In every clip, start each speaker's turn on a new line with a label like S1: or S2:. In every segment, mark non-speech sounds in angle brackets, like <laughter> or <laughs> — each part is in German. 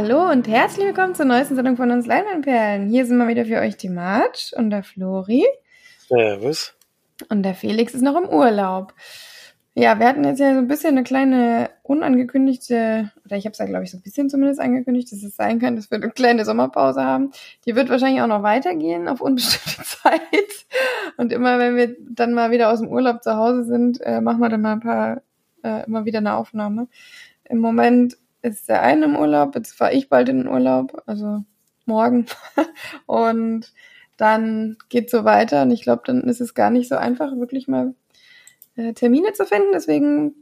S1: Hallo und herzlich willkommen zur neuesten Sendung von uns Leinwandperlen. Hier sind mal wieder für euch die Marge und der Flori.
S2: Servus.
S1: Und der Felix ist noch im Urlaub. Ja, wir hatten jetzt ja so ein bisschen eine kleine unangekündigte, oder ich habe es ja, glaube ich, so ein bisschen zumindest angekündigt, dass es sein kann, dass wir eine kleine Sommerpause haben. Die wird wahrscheinlich auch noch weitergehen auf unbestimmte <laughs> Zeit. Und immer, wenn wir dann mal wieder aus dem Urlaub zu Hause sind, äh, machen wir dann mal ein paar, äh, immer wieder eine Aufnahme. Im Moment ist der eine im Urlaub, jetzt fahre ich bald in den Urlaub, also morgen. <laughs> und dann geht so weiter. Und ich glaube, dann ist es gar nicht so einfach, wirklich mal äh, Termine zu finden. Deswegen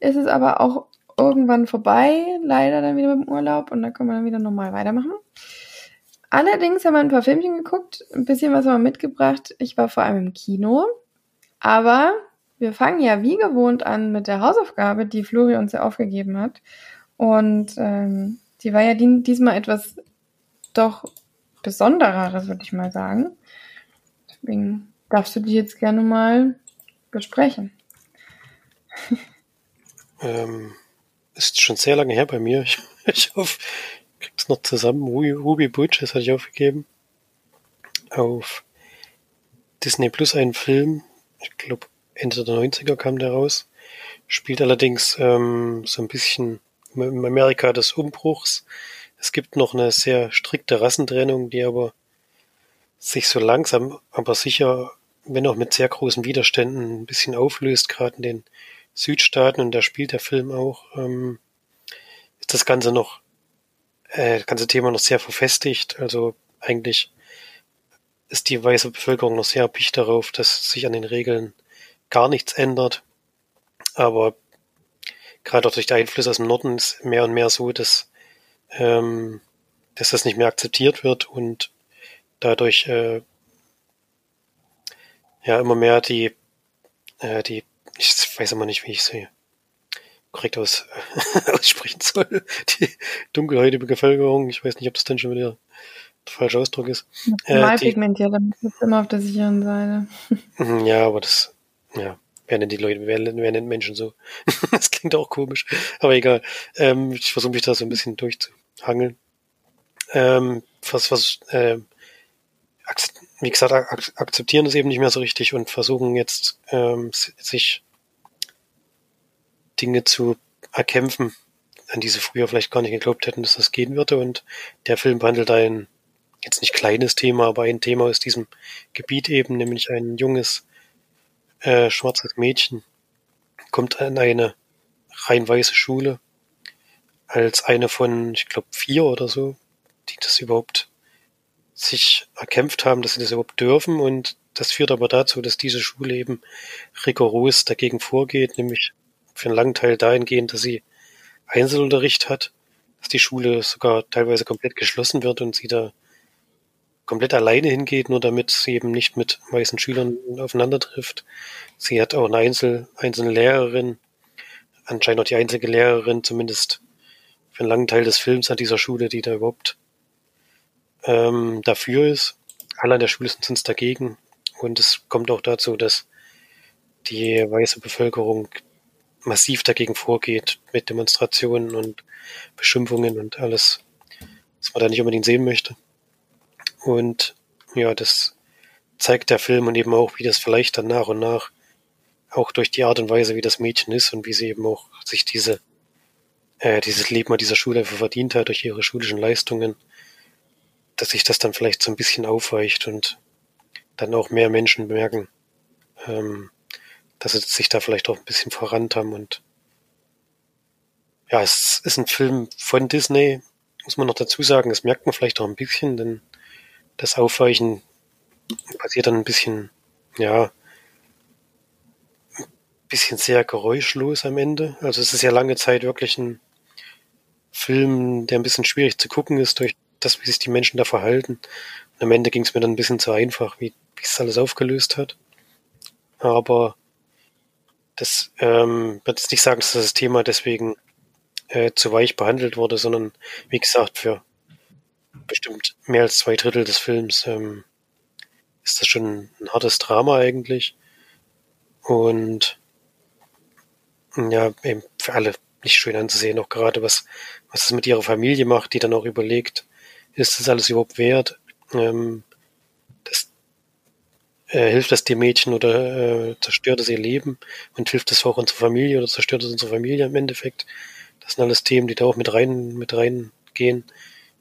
S1: ist es aber auch irgendwann vorbei, leider dann wieder mit dem Urlaub. Und dann können wir dann wieder normal weitermachen. Allerdings haben wir ein paar Filmchen geguckt, ein bisschen was haben wir mitgebracht. Ich war vor allem im Kino. Aber wir fangen ja wie gewohnt an mit der Hausaufgabe, die Flori uns ja aufgegeben hat. Und ähm, die war ja diesmal etwas doch Besondereres, würde ich mal sagen. Deswegen darfst du die jetzt gerne mal besprechen. <laughs>
S2: Ähm, ist schon sehr lange her bei mir. <laughs> Ich, ich hoffe, krieg's noch zusammen. Ruby, Ruby Butch, das hatte ich aufgegeben. Auf Disney Plus einen Film. Ich glaube, Ende der 90er kam der raus. Spielt allerdings ähm, so ein bisschen im Amerika des Umbruchs. Es gibt noch eine sehr strikte Rassentrennung, die aber sich so langsam, aber sicher, wenn auch mit sehr großen Widerständen, ein bisschen auflöst, gerade in den Südstaaten, und da spielt der Film auch, ähm, ist das Ganze noch, äh, das ganze Thema noch sehr verfestigt. Also eigentlich ist die weiße Bevölkerung noch sehr erpicht darauf, dass sich an den Regeln gar nichts ändert. Aber gerade auch durch die Einflüsse aus dem Norden ist mehr und mehr so, dass, ähm, dass das nicht mehr akzeptiert wird und dadurch äh, ja immer mehr die, äh, die, ich weiß immer nicht, wie ich sie korrekt aus, <laughs> aussprechen soll, die dunkelhäutige Bevölkerung, ich weiß nicht, ob das dann schon wieder der falsche Ausdruck ist.
S1: Äh, pigmentiert, damit ist immer auf der sicheren Seite. <laughs>
S2: ja, aber das, ja, Wer nennt die Leute, wer, wer nennt Menschen so? <laughs> das klingt auch komisch, aber egal. Ähm, ich versuche mich da so ein bisschen durchzuhangeln. Ähm, was, was, äh, wie gesagt, ak akzeptieren es eben nicht mehr so richtig und versuchen jetzt ähm, sich Dinge zu erkämpfen, an die sie früher vielleicht gar nicht geglaubt hätten, dass das gehen würde. Und der Film behandelt ein jetzt nicht kleines Thema, aber ein Thema aus diesem Gebiet eben, nämlich ein junges äh, schwarzes Mädchen kommt an eine rein weiße Schule als eine von, ich glaube, vier oder so, die das überhaupt sich erkämpft haben, dass sie das überhaupt dürfen. Und das führt aber dazu, dass diese Schule eben rigoros dagegen vorgeht, nämlich für einen langen Teil dahingehend, dass sie Einzelunterricht hat, dass die Schule sogar teilweise komplett geschlossen wird und sie da komplett alleine hingeht, nur damit sie eben nicht mit weißen Schülern aufeinander trifft. Sie hat auch eine Einzel, einzelne Lehrerin, anscheinend auch die einzige Lehrerin, zumindest für einen langen Teil des Films an dieser Schule, die da überhaupt ähm, dafür ist. Alle an der Schule sind sonst dagegen. Und es kommt auch dazu, dass die weiße Bevölkerung massiv dagegen vorgeht mit Demonstrationen und Beschimpfungen und alles, was man da nicht unbedingt sehen möchte. Und ja, das zeigt der Film und eben auch, wie das vielleicht dann nach und nach auch durch die Art und Weise, wie das Mädchen ist und wie sie eben auch sich diese äh, dieses Leben an dieser Schule verdient hat durch ihre schulischen Leistungen, dass sich das dann vielleicht so ein bisschen aufweicht und dann auch mehr Menschen merken, ähm, dass sie sich da vielleicht auch ein bisschen verrannt haben und ja, es ist ein Film von Disney, muss man noch dazu sagen, das merkt man vielleicht auch ein bisschen, denn das Aufweichen passiert dann ein bisschen, ja, ein bisschen sehr geräuschlos am Ende. Also es ist ja lange Zeit wirklich ein Film, der ein bisschen schwierig zu gucken ist durch das, wie sich die Menschen da verhalten. Und am Ende ging es mir dann ein bisschen zu einfach, wie, wie es alles aufgelöst hat. Aber das ähm, wird jetzt nicht sagen, dass das Thema deswegen äh, zu weich behandelt wurde, sondern wie gesagt, für bestimmt mehr als zwei Drittel des Films ähm, ist das schon ein hartes Drama eigentlich. Und ja, eben für alle nicht schön anzusehen, auch gerade was, was es mit ihrer Familie macht, die dann auch überlegt, ist das alles überhaupt wert? Ähm, das, äh, hilft das dem Mädchen oder äh, zerstört es ihr Leben und hilft es auch unserer Familie oder zerstört es unsere Familie im Endeffekt? Das sind alles Themen, die da auch mit rein, mit reingehen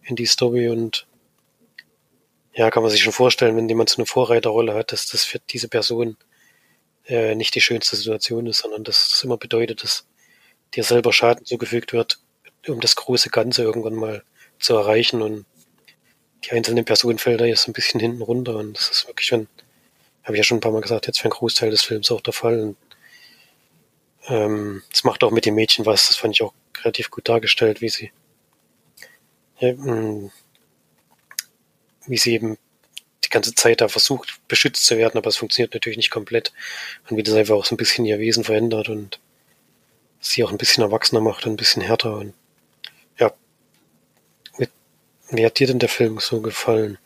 S2: in die Story und ja, kann man sich schon vorstellen, wenn jemand so eine Vorreiterrolle hat, dass das für diese Person äh, nicht die schönste Situation ist, sondern dass das immer bedeutet, dass dir selber Schaden zugefügt wird, um das große Ganze irgendwann mal zu erreichen und die einzelnen Personenfelder jetzt ein bisschen hinten runter und das ist wirklich schon, habe ich ja schon ein paar Mal gesagt, jetzt für einen Großteil des Films auch der Fall. Und, ähm, das macht auch mit den Mädchen was, das fand ich auch relativ gut dargestellt, wie sie wie sie eben die ganze Zeit da versucht, beschützt zu werden, aber es funktioniert natürlich nicht komplett. Und wie das einfach auch so ein bisschen ihr Wesen verändert und sie auch ein bisschen erwachsener macht und ein bisschen härter. Und ja, wie hat dir denn der Film so gefallen?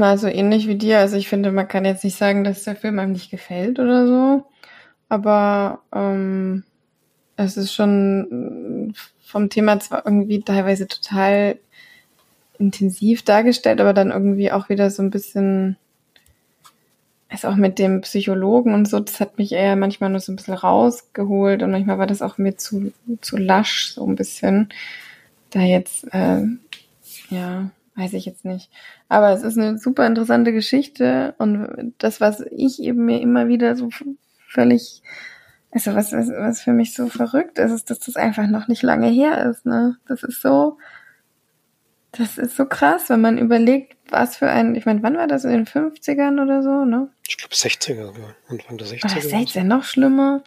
S1: Also ähnlich wie dir. Also ich finde, man kann jetzt nicht sagen, dass der Film einem nicht gefällt oder so. Aber ähm, es ist schon vom Thema zwar irgendwie teilweise total intensiv dargestellt, aber dann irgendwie auch wieder so ein bisschen also auch mit dem Psychologen und so, das hat mich eher manchmal nur so ein bisschen rausgeholt und manchmal war das auch mir zu, zu lasch, so ein bisschen. Da jetzt, äh, ja, weiß ich jetzt nicht. Aber es ist eine super interessante Geschichte und das, was ich eben mir immer wieder so völlig, also was, was, was für mich so verrückt ist, ist, dass das einfach noch nicht lange her ist, ne? Das ist so, das ist so krass, wenn man überlegt, was für ein, ich meine, wann war das in den 50ern oder so, ne?
S2: Ich glaube 60er, Anfang der 60er.
S1: Oder 60er, noch schlimmer.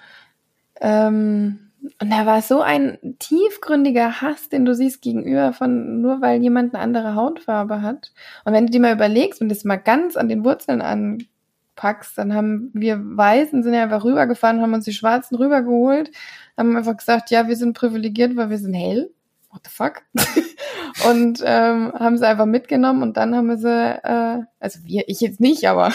S1: Ähm, und da war so ein tiefgründiger Hass, den du siehst gegenüber von, nur weil jemand eine andere Hautfarbe hat. Und wenn du dir mal überlegst und das mal ganz an den Wurzeln anpackst, dann haben wir Weißen sind ja einfach rübergefahren, haben uns die Schwarzen rübergeholt, haben einfach gesagt, ja, wir sind privilegiert, weil wir sind hell what the fuck? <laughs> und ähm, haben sie einfach mitgenommen und dann haben wir sie, äh, also wir, ich jetzt nicht, aber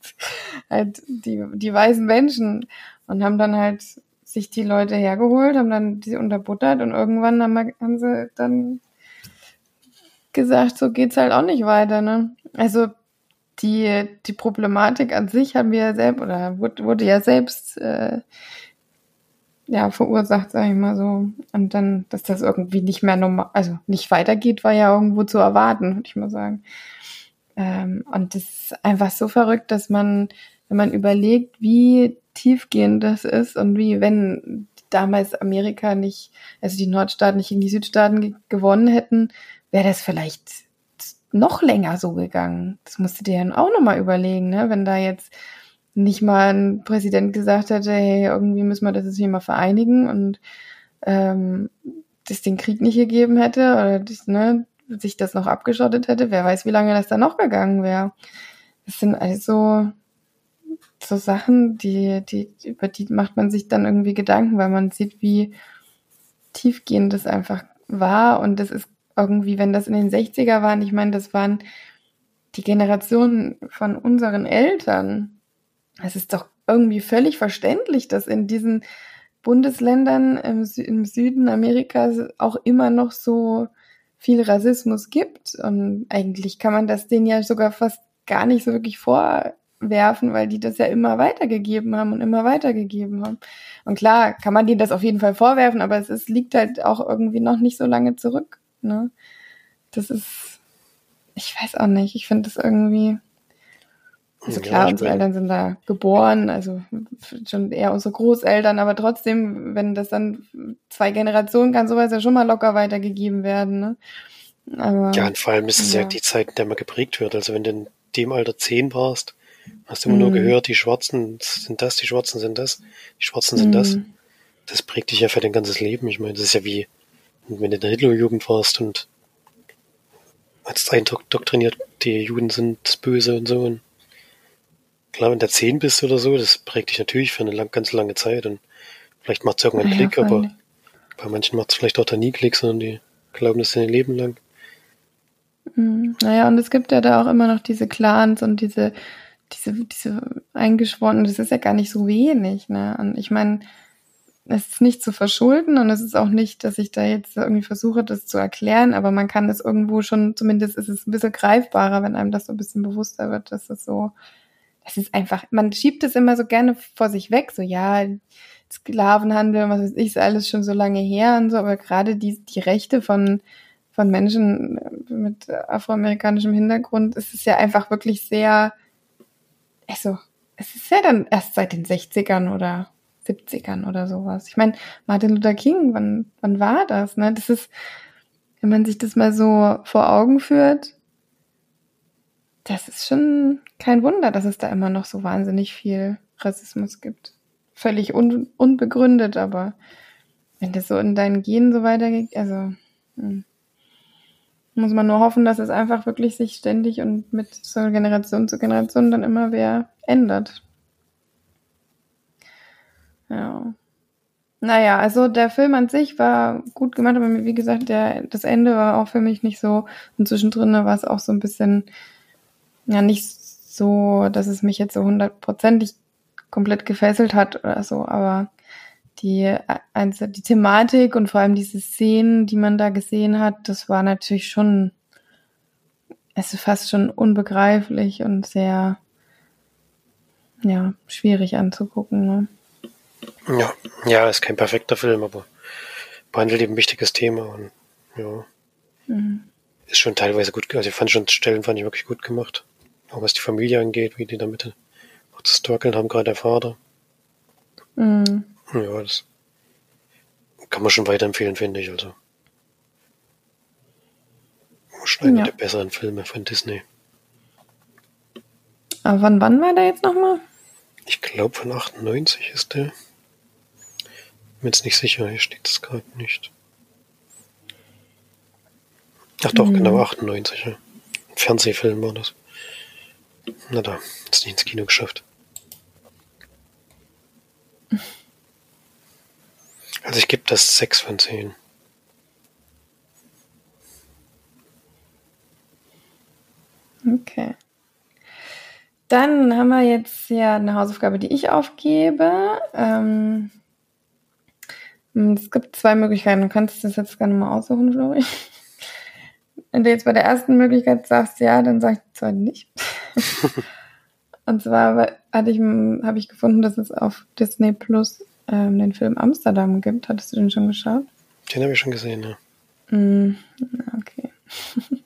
S1: <laughs> halt die, die weißen Menschen und haben dann halt sich die Leute hergeholt, haben dann die unterbuttert und irgendwann haben, wir, haben sie dann gesagt, so geht's halt auch nicht weiter, ne? Also die, die Problematik an sich haben wir ja selbst, oder wurde, wurde ja selbst äh, ja, verursacht, sag ich mal so. Und dann, dass das irgendwie nicht mehr normal, also nicht weitergeht, war ja irgendwo zu erwarten, würde ich mal sagen. Ähm, und das ist einfach so verrückt, dass man, wenn man überlegt, wie tiefgehend das ist und wie, wenn damals Amerika nicht, also die Nordstaaten nicht in die Südstaaten ge gewonnen hätten, wäre das vielleicht noch länger so gegangen. Das musst du dir dann auch nochmal überlegen, ne? Wenn da jetzt nicht mal ein Präsident gesagt hätte, hey, irgendwie müssen wir das jetzt hier mal vereinigen und ähm, das den Krieg nicht gegeben hätte oder das, ne, sich das noch abgeschottet hätte, wer weiß, wie lange das dann noch gegangen wäre. Das sind also so Sachen, die, die, über die macht man sich dann irgendwie Gedanken, weil man sieht, wie tiefgehend das einfach war. Und das ist irgendwie, wenn das in den 60er waren, ich meine, das waren die Generationen von unseren Eltern, es ist doch irgendwie völlig verständlich, dass in diesen Bundesländern im, Sü im Süden Amerikas auch immer noch so viel Rassismus gibt. Und eigentlich kann man das denen ja sogar fast gar nicht so wirklich vorwerfen, weil die das ja immer weitergegeben haben und immer weitergegeben haben. Und klar, kann man denen das auf jeden Fall vorwerfen, aber es ist, liegt halt auch irgendwie noch nicht so lange zurück. Ne? Das ist, ich weiß auch nicht, ich finde das irgendwie also klar, ja, unsere Eltern sind da geboren, also schon eher unsere Großeltern, aber trotzdem, wenn das dann zwei Generationen kann sowas ja schon mal locker weitergegeben werden. Ne?
S2: Aber, ja, und vor allem ist es ja. ja die Zeit, in der man geprägt wird. Also wenn du in dem Alter zehn warst, hast du immer mhm. nur gehört, die Schwarzen sind das, die Schwarzen sind das, die Schwarzen sind mhm. das. Das prägt dich ja für dein ganzes Leben. Ich meine, das ist ja wie, wenn du in der Hitlerjugend warst und hast eindoktriniert, die Juden sind Böse und so. Und klar, wenn du zehn bist oder so, das prägt dich natürlich für eine lang, ganz lange Zeit und vielleicht macht es irgendwann einen ja, Klick, aber bei manchen macht es vielleicht auch da nie Klick, sondern die glauben das ihr Leben lang.
S1: Mhm. Naja, und es gibt ja da auch immer noch diese Clans und diese, diese, diese eingeschworenen, das ist ja gar nicht so wenig, ne? Und ich meine, es ist nicht zu verschulden und es ist auch nicht, dass ich da jetzt irgendwie versuche, das zu erklären, aber man kann es irgendwo schon, zumindest ist es ein bisschen greifbarer, wenn einem das so ein bisschen bewusster wird, dass es so, es ist einfach, man schiebt es immer so gerne vor sich weg, so ja, Sklavenhandel, was weiß ich, ist alles schon so lange her und so, aber gerade die, die Rechte von, von Menschen mit afroamerikanischem Hintergrund, ist es ja einfach wirklich sehr, also, es ist ja dann erst seit den 60ern oder 70ern oder sowas. Ich meine, Martin Luther King, wann, wann war das? Ne? Das ist, wenn man sich das mal so vor Augen führt, das ist schon kein Wunder, dass es da immer noch so wahnsinnig viel Rassismus gibt. Völlig un unbegründet, aber wenn das so in deinen Genen so weitergeht, also hm, muss man nur hoffen, dass es einfach wirklich sich ständig und mit so Generation zu Generation dann immer wer ändert. Ja. Naja, also der Film an sich war gut gemacht, aber wie gesagt, der, das Ende war auch für mich nicht so. Und zwischendrin war es auch so ein bisschen, ja, nicht so, dass es mich jetzt so hundertprozentig komplett gefesselt hat oder so, aber die, die Thematik und vor allem diese Szenen, die man da gesehen hat, das war natürlich schon, es ist fast schon unbegreiflich und sehr, ja, schwierig anzugucken. Ne?
S2: Ja, ja, ist kein perfekter Film, aber behandelt eben ein wichtiges Thema und ja. Mhm. Ist schon teilweise gut, also ich fand schon Stellen fand ich wirklich gut gemacht. Auch was die Familie angeht, wie die damit zu stalkeln haben, gerade der Vater. Mhm. Ja, das kann man schon weiterempfehlen, finde ich, also. Schon einer ja. der besseren Filme von Disney.
S1: Aber wann, wann war der jetzt nochmal?
S2: Ich glaube von 98 ist der. Bin jetzt nicht sicher, hier steht es gerade nicht. Ach doch, genau, mhm. genau, 98. Ja. Ein Fernsehfilm war das. Na da, ist nicht ins Kino geschafft. Also ich gebe das 6 von 10.
S1: Okay. Dann haben wir jetzt ja eine Hausaufgabe, die ich aufgebe. Ähm, es gibt zwei Möglichkeiten. Du kannst das jetzt gerne mal aussuchen, Flori. Wenn du jetzt bei der ersten Möglichkeit sagst ja, dann sag ich die zweite nicht. <laughs> Und zwar hatte ich, habe ich gefunden, dass es auf Disney Plus ähm, den Film Amsterdam gibt. Hattest du den schon geschaut?
S2: Den habe ich schon gesehen, ja.
S1: Mm, okay. <laughs>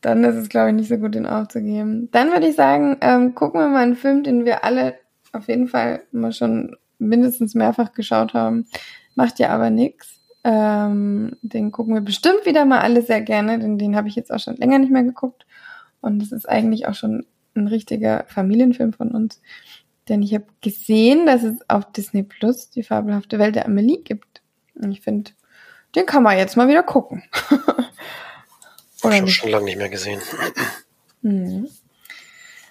S1: Dann ist es, glaube ich, nicht so gut, den aufzugeben. Dann würde ich sagen, ähm, gucken wir mal einen Film, den wir alle auf jeden Fall mal schon mindestens mehrfach geschaut haben. Macht ja aber nichts. Ähm, den gucken wir bestimmt wieder mal alle sehr gerne, denn den habe ich jetzt auch schon länger nicht mehr geguckt. Und es ist eigentlich auch schon ein richtiger Familienfilm von uns. Denn ich habe gesehen, dass es auf Disney Plus die fabelhafte Welt der Amelie gibt. Und ich finde, den kann man jetzt mal wieder gucken. <laughs>
S2: Oder ich habe schon lange nicht mehr gesehen.
S1: Mhm.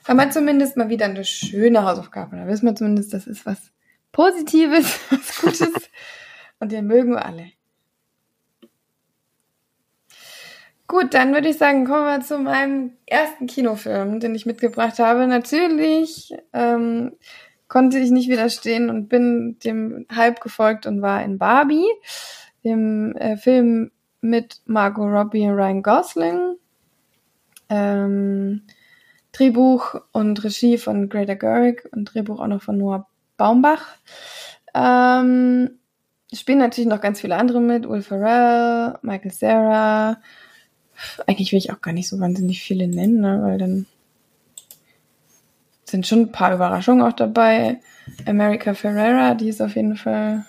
S1: Aber zumindest mal wieder eine schöne Hausaufgabe. Da wissen wir zumindest, das ist was Positives, <laughs> was Gutes. Und den mögen wir alle. Gut, dann würde ich sagen, kommen wir zu meinem ersten Kinofilm, den ich mitgebracht habe. Natürlich ähm, konnte ich nicht widerstehen und bin dem Hype gefolgt und war in Barbie, dem äh, Film mit Margot Robbie und Ryan Gosling. Ähm, Drehbuch und Regie von Greta Gerwig und Drehbuch auch noch von Noah Baumbach. Ähm, spielen natürlich noch ganz viele andere mit. Will Ferrell, Michael Sarah, eigentlich will ich auch gar nicht so wahnsinnig viele nennen, ne, weil dann sind schon ein paar Überraschungen auch dabei. America Ferrera, die ist auf jeden Fall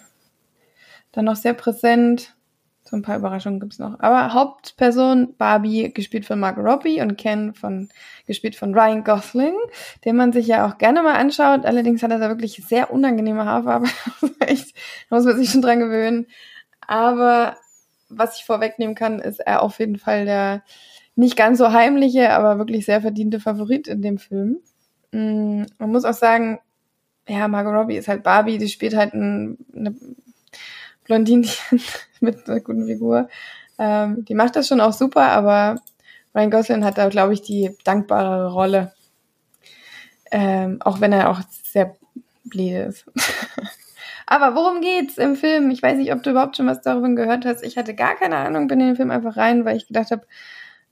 S1: dann noch sehr präsent. So ein paar Überraschungen gibt's noch. Aber Hauptperson Barbie, gespielt von Margot Robbie und Ken von, gespielt von Ryan Gosling, den man sich ja auch gerne mal anschaut. Allerdings hat er da wirklich sehr unangenehme Haarfarbe. <laughs> Da muss man sich schon dran gewöhnen. Aber was ich vorwegnehmen kann, ist er auf jeden Fall der nicht ganz so heimliche, aber wirklich sehr verdiente Favorit in dem Film. Mm, man muss auch sagen, ja, Margot Robbie ist halt Barbie, die spielt halt ein, eine Blondinchen <laughs> mit einer guten Figur. Ähm, die macht das schon auch super, aber Ryan Gosling hat da, glaube ich, die dankbarere Rolle. Ähm, auch wenn er auch sehr blöd ist. <laughs> Aber worum geht's im Film? Ich weiß nicht, ob du überhaupt schon was darüber gehört hast. Ich hatte gar keine Ahnung, bin in den Film einfach rein, weil ich gedacht habe,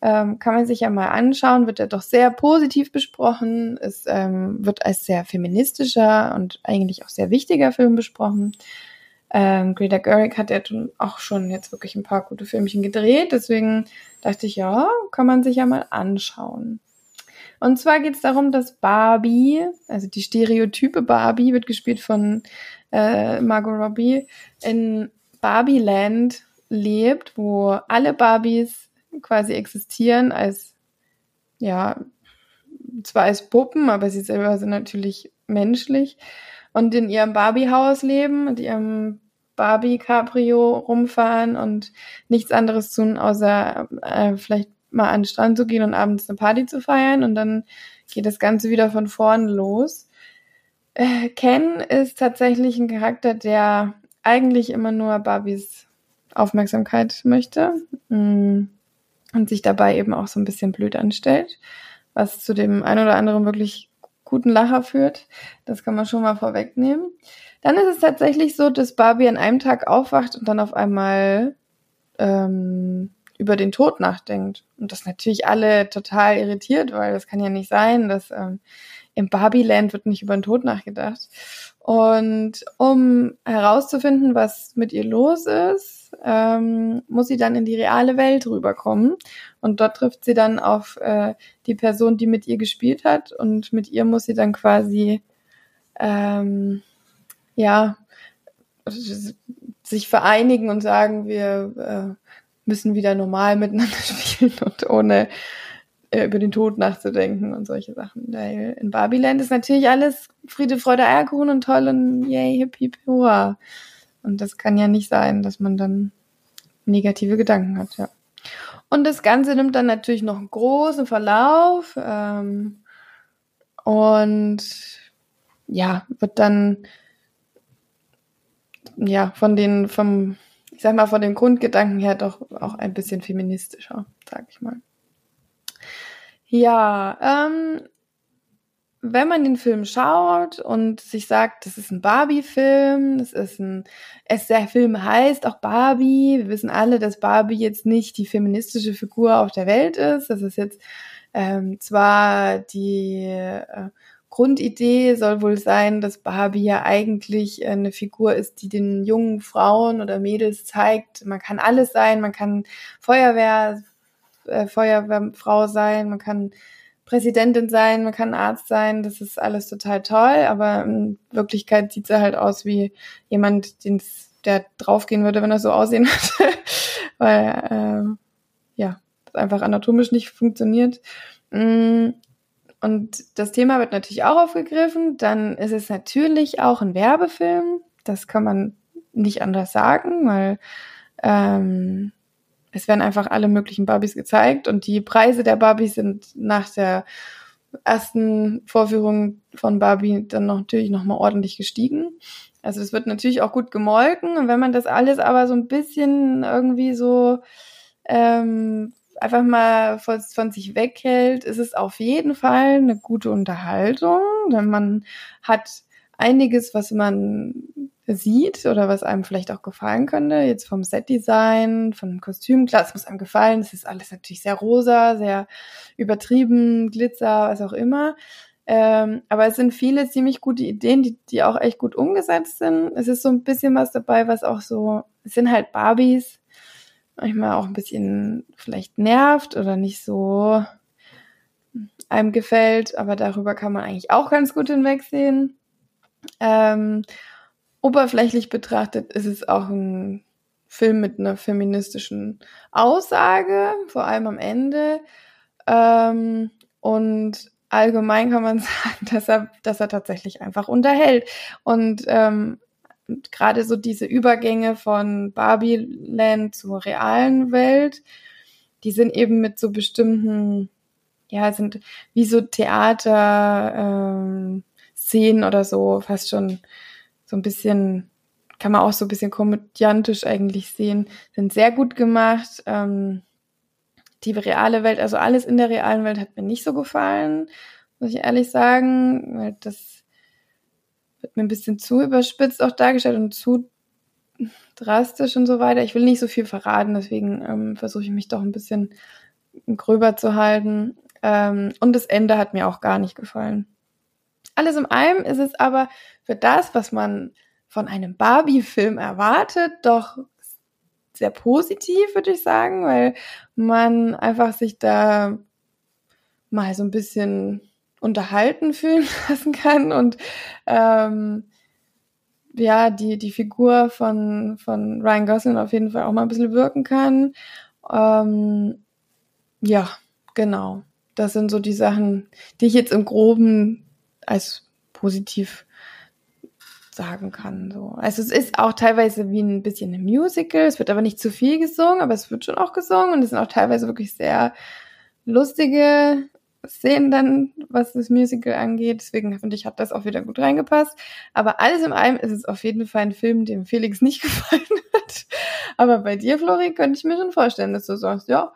S1: ähm, kann man sich ja mal anschauen, wird er doch sehr positiv besprochen. Es ähm, wird als sehr feministischer und eigentlich auch sehr wichtiger Film besprochen. Ähm, Greta Gerwig hat ja auch schon jetzt wirklich ein paar gute Filmchen gedreht, deswegen dachte ich, ja, kann man sich ja mal anschauen. Und zwar geht es darum, dass Barbie, also die Stereotype Barbie, wird gespielt von äh, Margot Robbie, in Barbie-Land lebt, wo alle Barbies quasi existieren als, ja, zwar als Puppen, aber sie selber sind natürlich menschlich und in ihrem Barbie-Haus leben, und ihrem Barbie-Cabrio rumfahren und nichts anderes tun, außer äh, vielleicht mal an den Strand zu gehen und abends eine Party zu feiern und dann geht das Ganze wieder von vorn los. Äh, Ken ist tatsächlich ein Charakter, der eigentlich immer nur Barbies Aufmerksamkeit möchte. Mm und sich dabei eben auch so ein bisschen blöd anstellt, was zu dem ein oder anderen wirklich guten Lacher führt. Das kann man schon mal vorwegnehmen. Dann ist es tatsächlich so, dass Barbie an einem Tag aufwacht und dann auf einmal ähm, über den Tod nachdenkt. Und das natürlich alle total irritiert, weil das kann ja nicht sein, dass ähm, im Barbie-Land wird nicht über den Tod nachgedacht. Und um herauszufinden, was mit ihr los ist, ähm, muss sie dann in die reale Welt rüberkommen. Und dort trifft sie dann auf äh, die Person, die mit ihr gespielt hat. Und mit ihr muss sie dann quasi, ähm, ja, sich vereinigen und sagen, wir äh, müssen wieder normal <laughs> miteinander spielen und ohne äh, über den Tod nachzudenken und solche Sachen. Weil in Barbieland ist natürlich alles Friede, Freude, Eierkuchen und toll und yay, hip, hip, hurra. Und das kann ja nicht sein, dass man dann negative Gedanken hat, ja. Und das Ganze nimmt dann natürlich noch einen großen Verlauf ähm, und ja, wird dann ja von den, vom, ich sag mal, von den Grundgedanken her doch auch ein bisschen feministischer, sag ich mal. Ja, ähm, wenn man den Film schaut und sich sagt, das ist ein Barbie-Film, das ist ein, es der Film heißt auch Barbie. Wir wissen alle, dass Barbie jetzt nicht die feministische Figur auf der Welt ist. Das ist jetzt ähm, zwar die äh, Grundidee soll wohl sein, dass Barbie ja eigentlich eine Figur ist, die den jungen Frauen oder Mädels zeigt, man kann alles sein, man kann Feuerwehr, äh, Feuerwehrfrau sein, man kann Präsidentin sein, man kann Arzt sein, das ist alles total toll, aber in Wirklichkeit sieht sie halt aus wie jemand, der draufgehen würde, wenn er so aussehen <laughs> würde, weil äh, ja, das einfach anatomisch nicht funktioniert. Mm, und das Thema wird natürlich auch aufgegriffen. Dann ist es natürlich auch ein Werbefilm. Das kann man nicht anders sagen, weil ähm, es werden einfach alle möglichen Barbies gezeigt und die Preise der Barbies sind nach der ersten Vorführung von Barbie dann noch, natürlich nochmal ordentlich gestiegen. Also es wird natürlich auch gut gemolken und wenn man das alles aber so ein bisschen irgendwie so ähm, einfach mal von, von sich weghält, ist es auf jeden Fall eine gute Unterhaltung, denn man hat einiges, was man sieht oder was einem vielleicht auch gefallen könnte, jetzt vom Setdesign, von Kostüm, klar, es muss einem gefallen, es ist alles natürlich sehr rosa, sehr übertrieben, Glitzer, was auch immer. Ähm, aber es sind viele ziemlich gute Ideen, die, die auch echt gut umgesetzt sind. Es ist so ein bisschen was dabei, was auch so, es sind halt Barbies, manchmal auch ein bisschen vielleicht nervt oder nicht so einem gefällt, aber darüber kann man eigentlich auch ganz gut hinwegsehen. Ähm, oberflächlich betrachtet ist es auch ein Film mit einer feministischen Aussage, vor allem am Ende. Ähm, und allgemein kann man <laughs> sagen, dass er, dass er tatsächlich einfach unterhält. Und ähm, gerade so diese Übergänge von Barbie-Land zur realen Welt, die sind eben mit so bestimmten, ja, sind wie so Theater, ähm, Szenen oder so fast schon so ein bisschen, kann man auch so ein bisschen komödiantisch eigentlich sehen, sind sehr gut gemacht. Ähm, die reale Welt, also alles in der realen Welt hat mir nicht so gefallen, muss ich ehrlich sagen, weil das wird mir ein bisschen zu überspitzt auch dargestellt und zu drastisch und so weiter. Ich will nicht so viel verraten, deswegen ähm, versuche ich mich doch ein bisschen gröber zu halten. Ähm, und das Ende hat mir auch gar nicht gefallen. Alles in allem ist es aber für das, was man von einem Barbie-Film erwartet, doch sehr positiv, würde ich sagen, weil man einfach sich da mal so ein bisschen unterhalten fühlen <laughs> lassen kann und ähm, ja, die, die Figur von, von Ryan Gosling auf jeden Fall auch mal ein bisschen wirken kann. Ähm, ja, genau. Das sind so die Sachen, die ich jetzt im Groben als positiv sagen kann. So. Also es ist auch teilweise wie ein bisschen ein Musical, es wird aber nicht zu viel gesungen, aber es wird schon auch gesungen und es sind auch teilweise wirklich sehr lustige Szenen dann, was das Musical angeht. Deswegen finde ich, hat das auch wieder gut reingepasst. Aber alles in allem ist es auf jeden Fall ein Film, dem Felix nicht <laughs> gefallen hat. Aber bei dir, Flori, könnte ich mir schon vorstellen, dass du sagst, ja,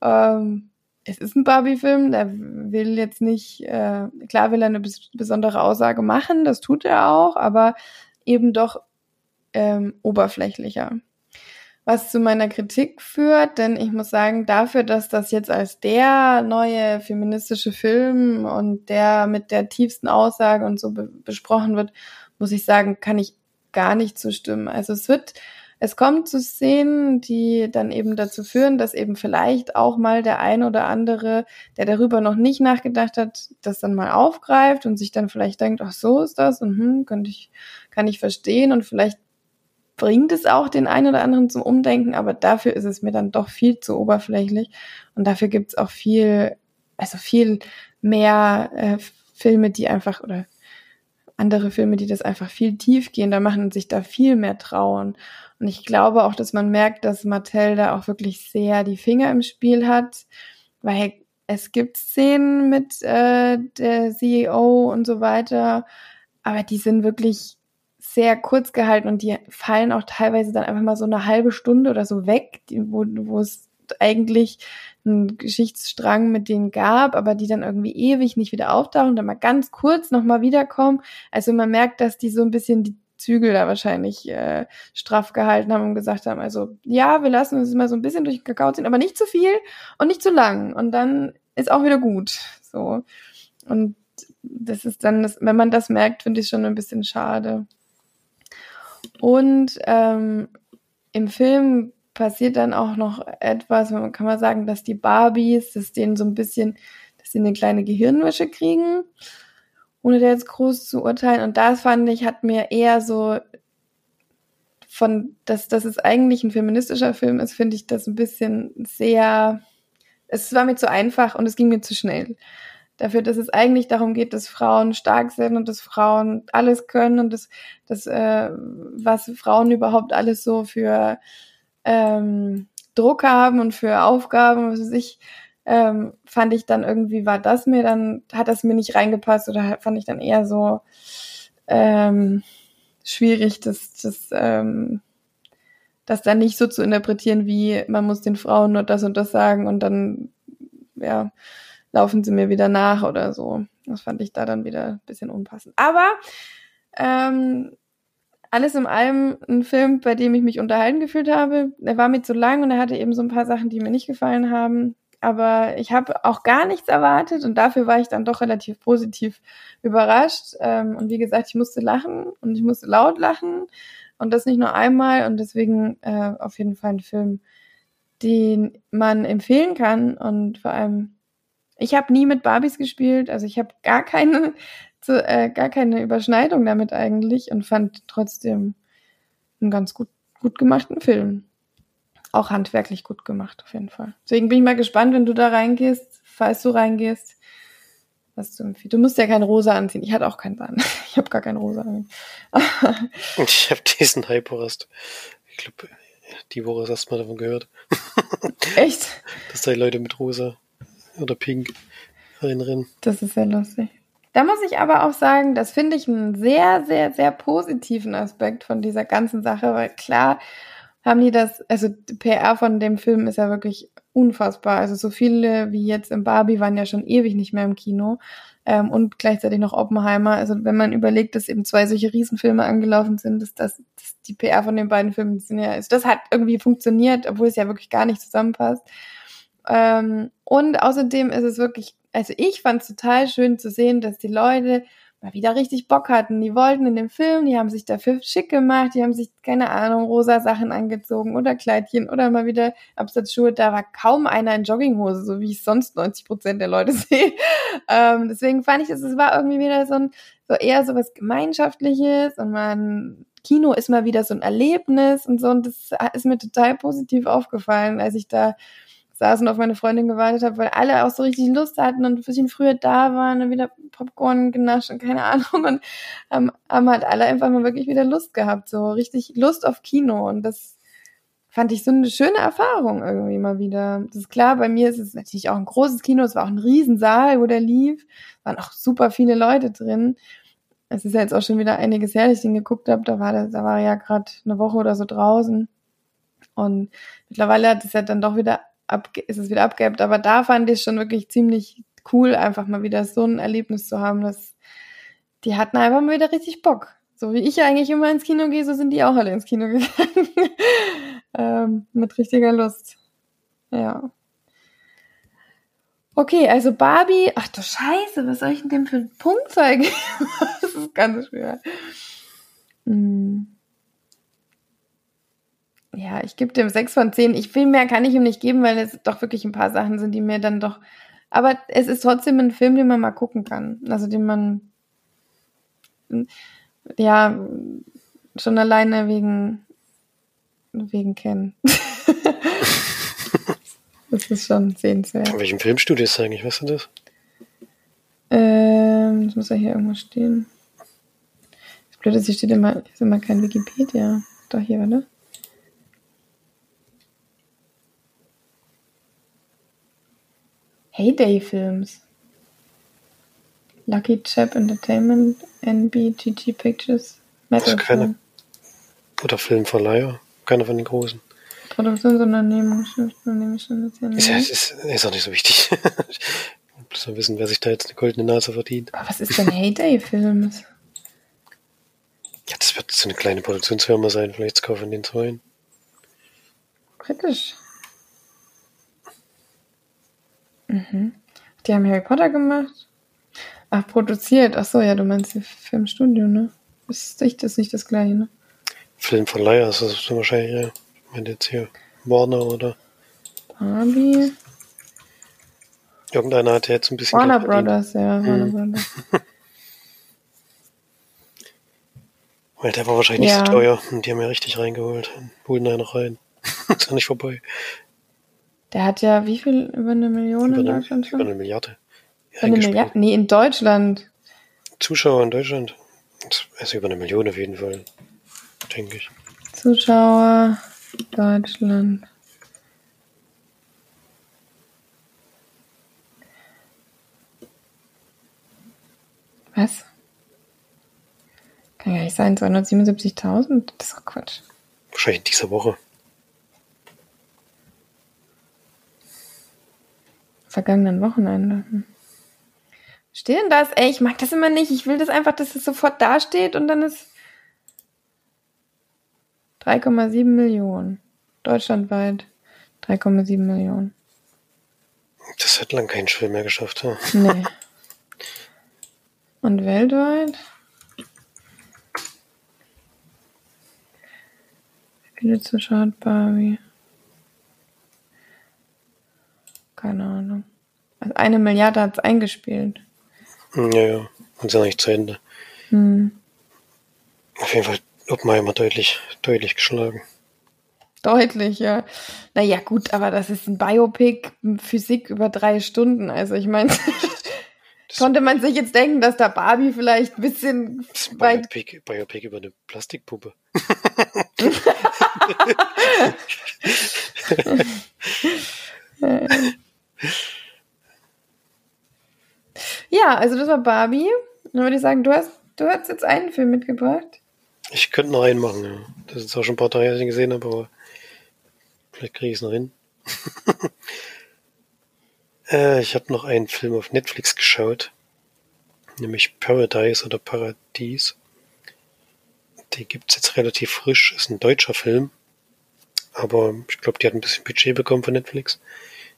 S1: ähm, es ist ein Barbie-Film, der will jetzt nicht, äh, klar will er eine bes besondere Aussage machen, das tut er auch, aber eben doch ähm, oberflächlicher was zu meiner Kritik führt, denn ich muss sagen, dafür, dass das jetzt als der neue feministische Film und der mit der tiefsten Aussage und so be besprochen wird, muss ich sagen, kann ich gar nicht zustimmen. Also es wird, es kommt zu Szenen, die dann eben dazu führen, dass eben vielleicht auch mal der ein oder andere, der darüber noch nicht nachgedacht hat, das dann mal aufgreift und sich dann vielleicht denkt, ach so ist das und hm, könnte ich, kann ich verstehen und vielleicht bringt es auch den einen oder anderen zum Umdenken, aber dafür ist es mir dann doch viel zu oberflächlich und dafür gibt es auch viel, also viel mehr äh, Filme, die einfach oder andere Filme, die das einfach viel tiefgehender machen und sich da viel mehr trauen. Und ich glaube auch, dass man merkt, dass Mattel da auch wirklich sehr die Finger im Spiel hat, weil es gibt Szenen mit äh, der CEO und so weiter, aber die sind wirklich sehr kurz gehalten und die fallen auch teilweise dann einfach mal so eine halbe Stunde oder so weg, wo, wo es eigentlich einen Geschichtsstrang mit denen gab, aber die dann irgendwie ewig nicht wieder auftauchen dann mal ganz kurz nochmal wiederkommen. Also man merkt, dass die so ein bisschen die Zügel da wahrscheinlich äh, straff gehalten haben und gesagt haben, also ja, wir lassen uns mal so ein bisschen durch den Kakao ziehen, aber nicht zu viel und nicht zu lang. Und dann ist auch wieder gut. So. Und das ist dann, das, wenn man das merkt, finde ich schon ein bisschen schade. Und ähm, im Film passiert dann auch noch etwas, man kann man sagen, dass die Barbies, dass denen so ein bisschen, dass sie eine kleine Gehirnwäsche kriegen, ohne da jetzt groß zu urteilen. Und das fand ich, hat mir eher so von, dass, dass es eigentlich ein feministischer Film ist, finde ich das ein bisschen sehr, es war mir zu einfach und es ging mir zu schnell dafür, dass es eigentlich darum geht, dass Frauen stark sind und dass Frauen alles können und dass, dass äh, was Frauen überhaupt alles so für ähm, Druck haben und für Aufgaben, was weiß ich, ähm, fand ich dann irgendwie, war das mir dann, hat das mir nicht reingepasst oder fand ich dann eher so ähm, schwierig, das, das, ähm, das dann nicht so zu interpretieren, wie man muss den Frauen nur das und das sagen und dann, ja, laufen sie mir wieder nach oder so. Das fand ich da dann wieder ein bisschen unpassend. Aber ähm, alles in allem ein Film, bei dem ich mich unterhalten gefühlt habe. Er war mir zu lang und er hatte eben so ein paar Sachen, die mir nicht gefallen haben. Aber ich habe auch gar nichts erwartet und dafür war ich dann doch relativ positiv überrascht. Ähm, und wie gesagt, ich musste lachen und ich musste laut lachen und das nicht nur einmal. Und deswegen äh, auf jeden Fall ein Film, den man empfehlen kann und vor allem ich habe nie mit Barbies gespielt, also ich habe gar keine, <laughs> zu, äh, gar keine Überschneidung damit eigentlich und fand trotzdem einen ganz gut, gut gemachten Film. Auch handwerklich gut gemacht, auf jeden Fall. Deswegen bin ich mal gespannt, wenn du da reingehst, falls du reingehst, was du empfiehlst. Du musst ja kein Rosa anziehen. Ich hatte auch keinen an. <laughs> Ich habe gar kein Rosa an. <laughs>
S2: ich habe diesen Hyperist. Ich glaube, die Woche hast du mal davon gehört. <laughs>
S1: Echt?
S2: Dass da Leute mit Rosa oder Pink reinrennen.
S1: Das ist sehr lustig. Da muss ich aber auch sagen, das finde ich einen sehr, sehr, sehr positiven Aspekt von dieser ganzen Sache, weil klar haben die das, also PR von dem Film ist ja wirklich unfassbar. Also so viele wie jetzt im Barbie waren ja schon ewig nicht mehr im Kino. Ähm, und gleichzeitig noch Oppenheimer. Also wenn man überlegt, dass eben zwei solche Riesenfilme angelaufen sind, dass das dass die PR von den beiden Filmen sind ja, also das hat irgendwie funktioniert, obwohl es ja wirklich gar nicht zusammenpasst. Ähm, und außerdem ist es wirklich, also ich fand es total schön zu sehen, dass die Leute mal wieder richtig Bock hatten. Die wollten in dem Film, die haben sich dafür schick gemacht, die haben sich, keine Ahnung, rosa Sachen angezogen oder Kleidchen oder mal wieder Absatzschuhe. Da war kaum einer in Jogginghose, so wie ich sonst 90 Prozent der Leute <laughs> sehe. Ähm, deswegen fand ich, es war irgendwie wieder so ein, so eher so was Gemeinschaftliches und man, Kino ist mal wieder so ein Erlebnis und so und das ist mir total positiv aufgefallen, als ich da saß und auf meine Freundin gewartet habe, weil alle auch so richtig Lust hatten und ein bisschen früher da waren und wieder Popcorn genascht und keine <laughs> Ahnung und ähm, haben halt alle einfach mal wirklich wieder Lust gehabt, so richtig Lust auf Kino und das fand ich so eine schöne Erfahrung irgendwie mal wieder. Das ist klar, bei mir ist es natürlich auch ein großes Kino, es war auch ein Riesensaal, wo der lief, waren auch super viele Leute drin. Es ist ja jetzt auch schon wieder einiges her, dass ich den geguckt habe, da war, der, da war ja gerade eine Woche oder so draußen. Und mittlerweile hat es ja dann doch wieder ab, ist es wieder abgeebbt. Aber da fand ich schon wirklich ziemlich cool, einfach mal wieder so ein Erlebnis zu haben, dass die hatten einfach mal wieder richtig Bock. So wie ich eigentlich immer ins Kino gehe, so sind die auch alle ins Kino <laughs> gegangen. ähm, mit richtiger Lust. Ja. Okay, also Barbie, ach du Scheiße, was soll ich denn dem für einen Punktzahl geben? <laughs> das ist ganz schwer. Hm. Ja, ich gebe dem sechs von zehn. Ich viel mehr kann ich ihm nicht geben, weil es doch wirklich ein paar Sachen sind, die mir dann doch. Aber es ist trotzdem ein Film, den man mal gucken kann. Also den man ja schon alleine wegen wegen kennen. <laughs> das ist schon sehenswert.
S2: In welchem Filmstudio ist das eigentlich? Weißt du das?
S1: Ähm, das muss ja hier irgendwo stehen. Das Blöde ist, hier steht immer, ist immer kein Wikipedia. Doch, hier, warte. Heyday Films. Lucky Chap Entertainment, NBGG Pictures,
S2: Metal also keine, Oder Filmverleiher, keiner von den großen.
S1: Produktionsunternehmung,
S2: ist, ja, ist, ist auch nicht so wichtig. <laughs> ich muss mal wissen, wer sich da jetzt eine goldene Nase verdient.
S1: Aber was ist denn Heyday Films? <laughs>
S2: Ja, das wird so eine kleine Produktionsfirma sein, vielleicht kaufen den zwei.
S1: Kritisch. Mhm. Die haben Harry Potter gemacht. Ach, produziert. Ach so, ja, du meinst Filmstudio, ne? Ist nicht, das ist nicht das gleiche, ne?
S2: Filmverleiher ist das wahrscheinlich, ja. Ich meine jetzt hier Warner oder.
S1: Barbie.
S2: Irgendeiner hat jetzt ein bisschen.
S1: Warner Brothers, ja. Warner Brothers. <laughs>
S2: Weil der war wahrscheinlich ja. nicht so teuer und die haben ja richtig reingeholt. Holen einen rein. ist ja nicht vorbei.
S1: Der hat ja wie viel? Über eine Million
S2: über
S1: in
S2: eine,
S1: Deutschland
S2: schon? Über eine Milliarde.
S1: Über eine Milliarde? Nee, in Deutschland.
S2: Zuschauer in Deutschland. Also über eine Million auf jeden Fall. Denke ich.
S1: Zuschauer Deutschland. Was? Kann ja nicht sein, 277.000? Das ist doch Quatsch.
S2: Wahrscheinlich in dieser Woche.
S1: Vergangenen Wochenende. Hm. Steht denn das? Ey, ich mag das immer nicht. Ich will das einfach, dass es sofort dasteht und dann ist 3,7 Millionen. Deutschlandweit 3,7 Millionen.
S2: Das hat lang kein Schwimmer mehr geschafft, ja.
S1: Nee. Und weltweit? Viele Zuschauer hat Barbie? Keine Ahnung. Also eine Milliarde hat es eingespielt.
S2: Ja, ja. Und ist ja nicht zu Ende. Hm. Auf jeden Fall Oppenheimer deutlich, deutlich geschlagen.
S1: Deutlich, ja. Naja, gut, aber das ist ein Biopic Physik über drei Stunden. Also ich meine, <laughs> konnte man sich jetzt denken, dass da Barbie vielleicht ein bisschen
S2: weit... Biopic, Biopic über eine Plastikpuppe. <laughs> <laughs>
S1: Ja, also das war Barbie. Dann würde ich sagen, du hast, du hast jetzt einen Film mitgebracht.
S2: Ich könnte noch einen machen, ja. Das ist auch schon ein paar Tage, dass ich ihn gesehen habe, aber vielleicht kriege ich es noch hin. <laughs> äh, ich habe noch einen Film auf Netflix geschaut, nämlich Paradise oder Paradies. Die gibt's jetzt relativ frisch, ist ein deutscher Film, aber ich glaube, die hat ein bisschen Budget bekommen von Netflix.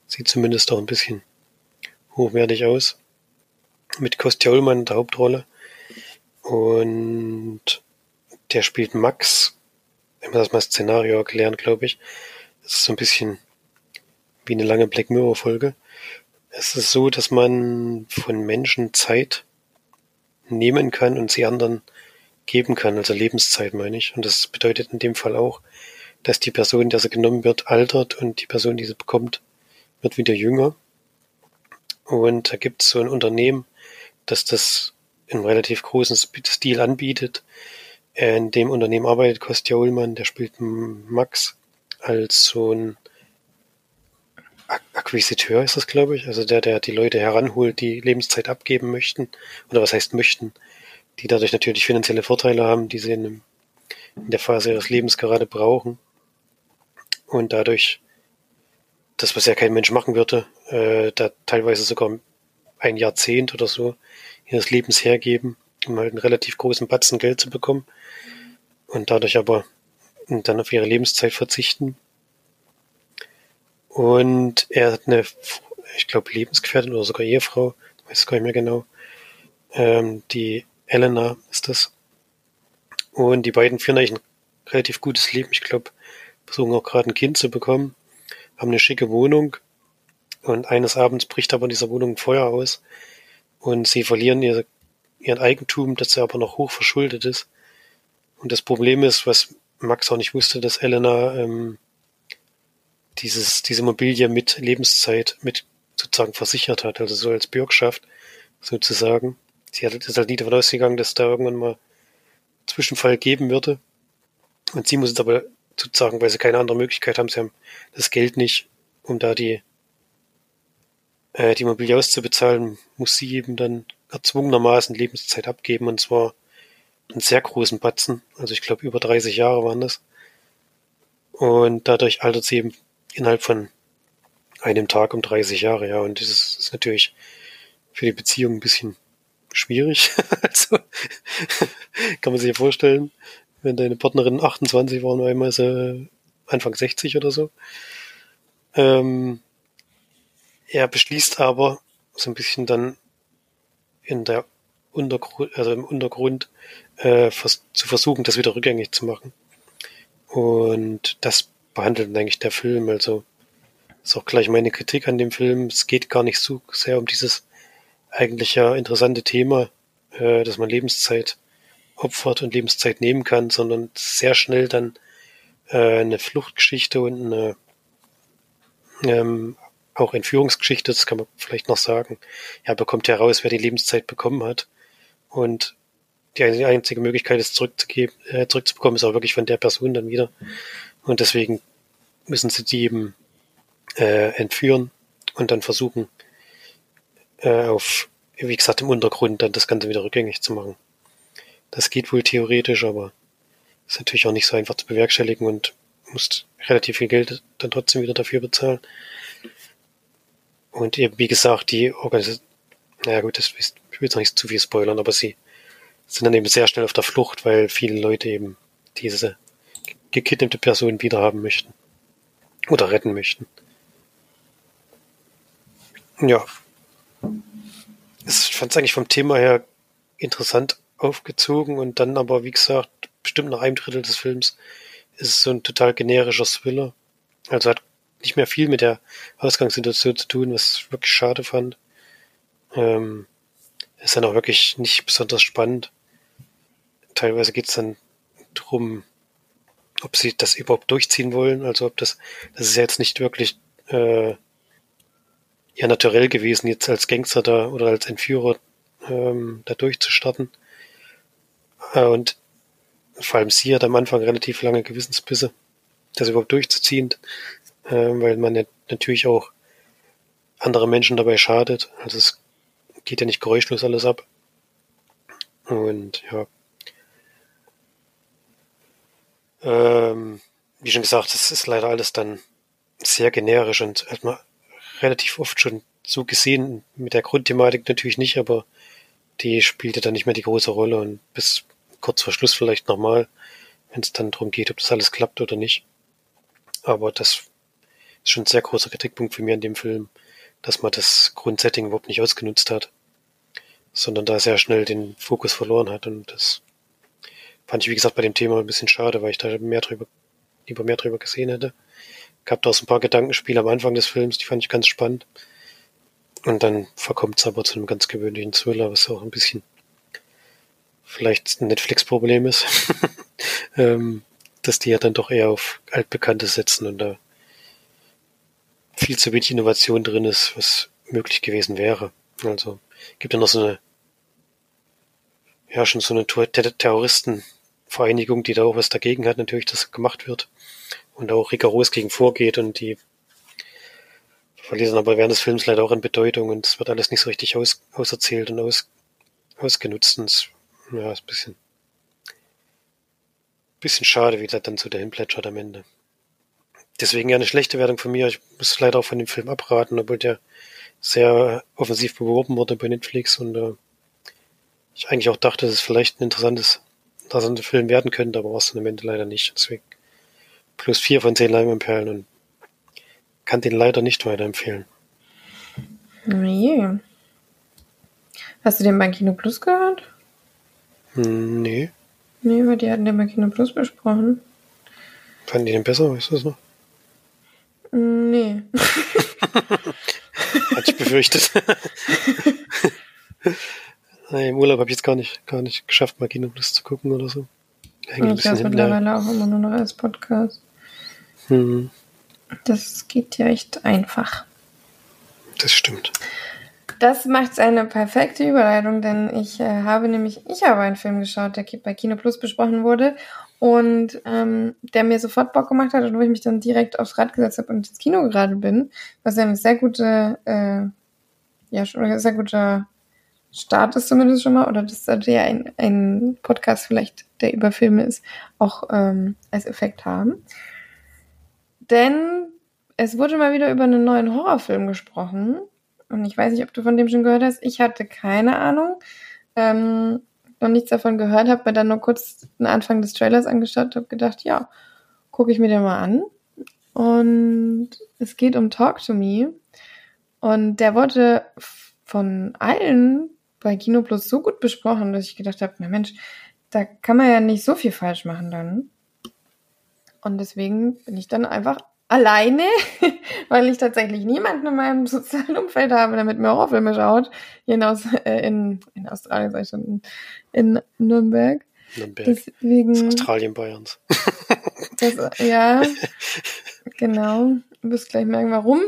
S2: Sieht zumindest auch ein bisschen hochwertig aus. Mit Kostja Ullmann in der Hauptrolle. Und der spielt Max. Wenn wir das mal Szenario erklären, glaube ich. Es ist so ein bisschen wie eine lange Black Mirror Folge. Es ist so, dass man von Menschen Zeit nehmen kann und sie anderen geben kann, also Lebenszeit meine ich. Und das bedeutet in dem Fall auch, dass die Person, der sie genommen wird, altert und die Person, die sie bekommt, wird wieder jünger. Und da gibt es so ein Unternehmen, das das in relativ großen Stil anbietet. In dem Unternehmen arbeitet Kostja Ullmann, der spielt Max als so ein Akquisiteur ist das, glaube ich. Also der, der die Leute heranholt, die Lebenszeit abgeben möchten. Oder was heißt möchten. Die dadurch natürlich finanzielle Vorteile haben, die sie in, in der Phase ihres Lebens gerade brauchen. Und dadurch das, was ja kein Mensch machen würde, äh, da teilweise sogar ein Jahrzehnt oder so ihres Lebens hergeben, um halt einen relativ großen Batzen Geld zu bekommen und dadurch aber dann auf ihre Lebenszeit verzichten. Und er hat eine, ich glaube, Lebensgefährtin oder sogar Ehefrau, weiß gar nicht mehr genau. Ähm, die Elena ist das. Und die beiden führen eigentlich ein relativ gutes Leben. Ich glaube, versuchen auch gerade ein Kind zu bekommen, haben eine schicke Wohnung und eines Abends bricht aber in dieser Wohnung ein Feuer aus und sie verlieren ihr, ihren Eigentum, das aber noch hoch verschuldet ist. Und das Problem ist, was Max auch nicht wusste, dass Elena ähm, dieses, diese Immobilie mit Lebenszeit mit sozusagen versichert hat, also so als Bürgschaft sozusagen. Sie hat, ist halt nie davon ausgegangen, dass da irgendwann mal Zwischenfall geben würde. Und sie muss jetzt aber sozusagen, weil sie keine andere Möglichkeit haben, sie haben das Geld nicht, um da die äh, die Immobilie auszubezahlen, muss sie eben dann erzwungenermaßen Lebenszeit abgeben und zwar einen sehr großen Batzen. Also ich glaube über 30 Jahre waren das. Und dadurch altert sie eben innerhalb von einem Tag um 30 Jahre, ja. Und das ist, ist natürlich für die Beziehung ein bisschen schwierig. <laughs> also <laughs> kann man sich ja vorstellen, wenn deine Partnerin 28 war und einmal ist er Anfang 60 oder so. Ähm, er beschließt aber so ein bisschen dann in der Untergrund, also im Untergrund äh, vers zu versuchen, das wieder rückgängig zu machen. Und das behandelt eigentlich der Film. Also ist auch gleich meine Kritik an dem Film. Es geht gar nicht so sehr um dieses eigentlich ja interessante Thema, äh, dass man Lebenszeit opfert und Lebenszeit nehmen kann, sondern sehr schnell dann äh, eine Fluchtgeschichte und eine ähm, auch Entführungsgeschichte, das kann man vielleicht noch sagen. Ja, bekommt heraus, wer die Lebenszeit bekommen hat. Und die einzige Möglichkeit, es zurückzugeben, äh, zurückzubekommen, ist auch wirklich von der Person dann wieder. Und deswegen müssen sie die eben äh, entführen und dann versuchen, äh, auf, wie gesagt, im Untergrund dann das Ganze wieder rückgängig zu machen. Das geht wohl theoretisch, aber ist natürlich auch nicht so einfach zu bewerkstelligen und musst relativ viel Geld dann trotzdem wieder dafür bezahlen. Und eben, wie gesagt, die Organisation, naja gut, das ist, ich will jetzt noch nicht zu viel spoilern, aber sie sind dann eben sehr schnell auf der Flucht, weil viele Leute eben diese gekidnappte Person wiederhaben möchten. Oder retten möchten. Ja. Ich fand es eigentlich vom Thema her interessant aufgezogen und dann aber, wie gesagt, bestimmt nach einem Drittel des Films ist es so ein total generischer Thriller. Also hat nicht mehr viel mit der Ausgangssituation zu tun, was ich wirklich schade fand. Ähm, ist dann auch wirklich nicht besonders spannend. Teilweise geht es dann drum, ob sie das überhaupt durchziehen wollen. Also ob das, das ist jetzt nicht wirklich äh, ja naturell gewesen, jetzt als Gangster da oder als Entführer ähm, da durchzustarten. Äh, und vor allem sie hat am Anfang relativ lange Gewissensbisse, das überhaupt durchzuziehen, äh, weil man natürlich auch andere Menschen dabei schadet. Also es geht ja nicht geräuschlos alles ab. Und ja. Ähm, wie schon gesagt, es ist leider alles dann sehr generisch und hat man relativ oft schon so gesehen, mit der Grundthematik natürlich nicht, aber die spielte dann nicht mehr die große Rolle und bis kurz vor Schluss vielleicht nochmal, wenn es dann darum geht, ob das alles klappt oder nicht. Aber das ist schon ein sehr großer Kritikpunkt für mich an dem Film, dass man das Grundsetting überhaupt nicht ausgenutzt hat, sondern da sehr schnell den Fokus verloren hat und das fand ich, wie gesagt, bei dem Thema ein bisschen schade, weil ich da mehr drüber, lieber mehr drüber gesehen hätte. Gab da auch so ein paar Gedankenspiele am Anfang des Films, die fand ich ganz spannend. Und dann verkommt es aber zu einem ganz gewöhnlichen Thriller, was auch ein bisschen vielleicht ein Netflix-Problem ist. <laughs> ähm, dass die ja dann doch eher auf Altbekannte setzen und da viel zu wenig Innovation drin ist, was möglich gewesen wäre. Also gibt ja noch so eine, ja, schon so eine Terroristenvereinigung, die da auch was dagegen hat, natürlich, dass gemacht wird und auch rigoros gegen vorgeht und die verlieren aber während des Films leider auch an Bedeutung und es wird alles nicht so richtig aus, auserzählt und aus, ausgenutzt und es, ja, ist ein bisschen, bisschen schade, wie das dann so dahin plätschert am Ende. Deswegen ja eine schlechte Wertung von mir. Ich muss leider auch von dem Film abraten, obwohl der sehr offensiv beworben wurde bei Netflix und äh, ich eigentlich auch dachte, dass es vielleicht ein interessantes, interessanter Film werden könnte, aber war es dann am Ende leider nicht. Deswegen plus vier von zehn Leimanperlen und kann den leider nicht weiterempfehlen.
S1: Nee. Hast du den bei Kino Plus gehört?
S2: Hm, nee.
S1: Nee, weil die hatten den bei Kino Plus besprochen.
S2: Fanden die den besser, weißt du das noch?
S1: Nee. <laughs>
S2: Hatte ich befürchtet. <laughs> nee, Im Urlaub habe ich jetzt gar nicht, gar nicht geschafft, mal Kino Plus zu gucken oder so.
S1: Hänge ich höre mittlerweile auch immer nur noch als Podcast. Hm. Das geht ja echt einfach.
S2: Das stimmt.
S1: Das macht eine perfekte Überleitung, denn ich äh, habe nämlich, ich habe einen Film geschaut, der bei Kino Plus besprochen wurde und ähm, der mir sofort Bock gemacht hat und wo ich mich dann direkt aufs Rad gesetzt habe und ins Kino gerade bin, was ja eine sehr gute, äh, ja, schon ein sehr guter Start ist zumindest schon mal, oder das sollte ja ein, ein Podcast vielleicht, der über Filme ist, auch ähm, als Effekt haben. Denn es wurde mal wieder über einen neuen Horrorfilm gesprochen. Und ich weiß nicht, ob du von dem schon gehört hast. Ich hatte keine Ahnung. Ähm, noch nichts davon gehört, habe mir dann nur kurz den Anfang des Trailers angeschaut, habe gedacht, ja, gucke ich mir den mal an. Und es geht um Talk to Me. Und der wurde von allen bei Kino Plus so gut besprochen, dass ich gedacht habe, na Mensch, da kann man ja nicht so viel falsch machen dann. Und deswegen bin ich dann einfach alleine, <laughs> weil ich tatsächlich niemanden in meinem <laughs> sozialen Umfeld habe, der mit mir Horrorfilme schaut, hier in, Aus, äh, in, in Australien, sag ich schon, in, in Nürnberg.
S2: Nürnberg. Deswegen, das Australien Bayerns. <laughs>
S1: das, ja, genau. Du wirst gleich merken, warum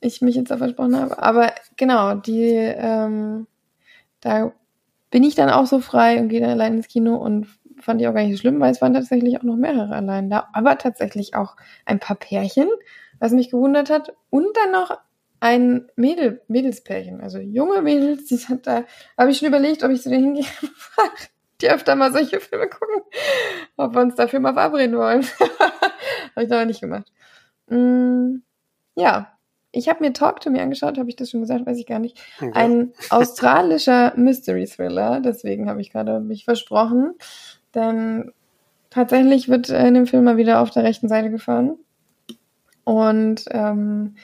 S1: ich mich jetzt da versprochen habe. Aber genau, die, ähm, da bin ich dann auch so frei und gehe dann allein ins Kino und fand ich auch gar nicht so schlimm, weil es waren tatsächlich auch noch mehrere allein da, aber tatsächlich auch ein paar Pärchen, was mich gewundert hat, und dann noch ein Mädel, Mädelspärchen, also junge Mädels, die sind da, habe ich schon überlegt, ob ich zu denen hingehe <laughs> die öfter mal solche Filme gucken, ob wir uns dafür mal verabreden wollen. <laughs> habe ich aber nicht gemacht. Mm, ja, ich habe mir Talk to Me angeschaut, habe ich das schon gesagt, weiß ich gar nicht. Ein australischer Mystery Thriller, deswegen habe ich gerade mich versprochen. Denn tatsächlich wird in dem Film mal wieder auf der rechten Seite gefahren. Und ähm,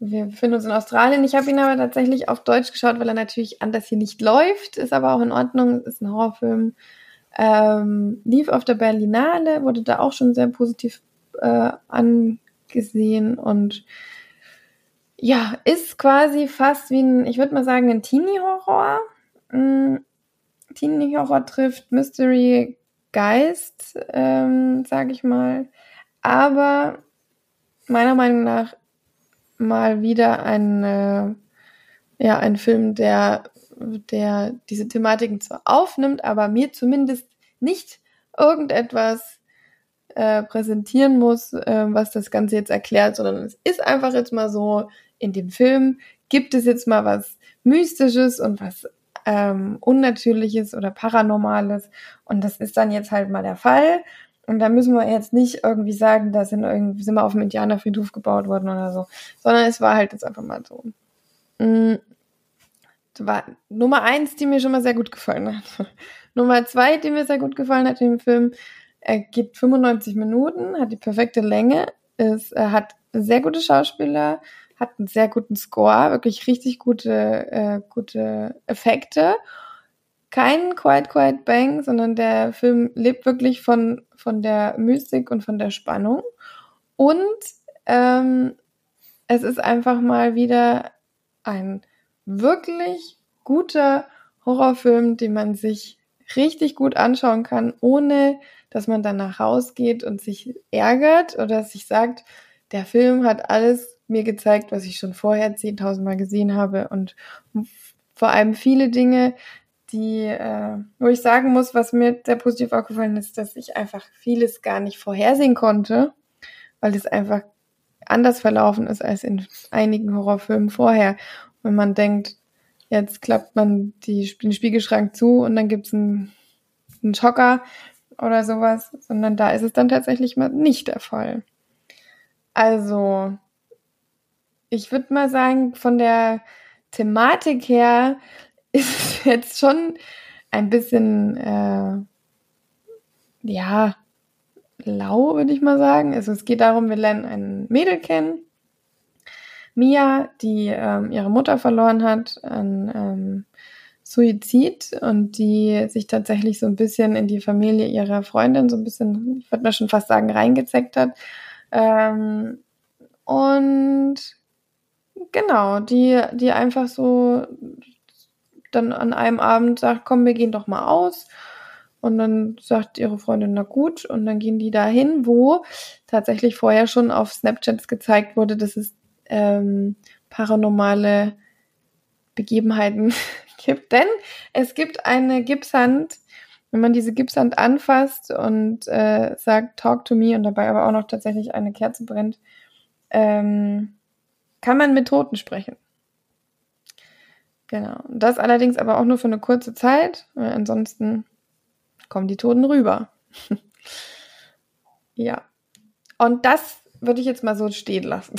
S1: wir befinden uns in Australien. Ich habe ihn aber tatsächlich auf Deutsch geschaut, weil er natürlich anders hier nicht läuft. Ist aber auch in Ordnung. Ist ein Horrorfilm. Ähm, lief auf der Berlinale, wurde da auch schon sehr positiv äh, angesehen und ja, ist quasi fast wie ein, ich würde mal sagen, ein Teenie-Horror. Mm, Teenie-Horror trifft Mystery Geist, ähm, sage ich mal. Aber meiner Meinung nach mal wieder ein, äh, ja, ein Film, der, der diese Thematiken zwar aufnimmt, aber mir zumindest nicht irgendetwas äh, präsentieren muss, äh, was das Ganze jetzt erklärt, sondern es ist einfach jetzt mal so, in dem Film gibt es jetzt mal was Mystisches und was ähm, Unnatürliches oder Paranormales. Und das ist dann jetzt halt mal der Fall. Und da müssen wir jetzt nicht irgendwie sagen, da sind irgendwie sind wir auf dem Indianerfriedhof gebaut worden oder so, sondern es war halt jetzt einfach mal so. Mhm. War Nummer eins, die mir schon mal sehr gut gefallen hat. <laughs> Nummer zwei, die mir sehr gut gefallen hat im Film, er geht 95 Minuten, hat die perfekte Länge, er hat sehr gute Schauspieler, hat einen sehr guten Score, wirklich richtig gute, äh, gute Effekte. Kein Quiet Quiet Bang, sondern der Film lebt wirklich von, von der Mystik und von der Spannung. Und ähm, es ist einfach mal wieder ein wirklich guter Horrorfilm, den man sich richtig gut anschauen kann, ohne dass man danach rausgeht und sich ärgert oder sich sagt, der Film hat alles mir gezeigt, was ich schon vorher 10.000 Mal gesehen habe und vor allem viele Dinge, die, äh, wo ich sagen muss, was mir sehr positiv aufgefallen ist, dass ich einfach vieles gar nicht vorhersehen konnte, weil es einfach anders verlaufen ist als in einigen Horrorfilmen vorher. Wenn man denkt, Jetzt klappt man die, den Spiegelschrank zu und dann gibt's einen, einen Schocker oder sowas, sondern da ist es dann tatsächlich mal nicht der Fall. Also, ich würde mal sagen, von der Thematik her <laughs> ist es jetzt schon ein bisschen, äh, ja, lau, würde ich mal sagen. Also es geht darum, wir lernen ein Mädel kennen, Mia, die ähm, ihre Mutter verloren hat an ähm, Suizid und die sich tatsächlich so ein bisschen in die Familie ihrer Freundin so ein bisschen, ich würde mal schon fast sagen, reingezeckt hat. Ähm, und genau, die, die einfach so dann an einem Abend sagt, komm, wir gehen doch mal aus. Und dann sagt ihre Freundin, na gut, und dann gehen die dahin, wo tatsächlich vorher schon auf Snapchats gezeigt wurde, dass es ähm, paranormale Begebenheiten <laughs> gibt. Denn es gibt eine Gipshand, wenn man diese Gipshand anfasst und äh, sagt, talk to me und dabei aber auch noch tatsächlich eine Kerze brennt, ähm, kann man mit Toten sprechen. Genau. Das allerdings aber auch nur für eine kurze Zeit, weil ansonsten kommen die Toten rüber. <laughs> ja. Und das würde ich jetzt mal so stehen lassen.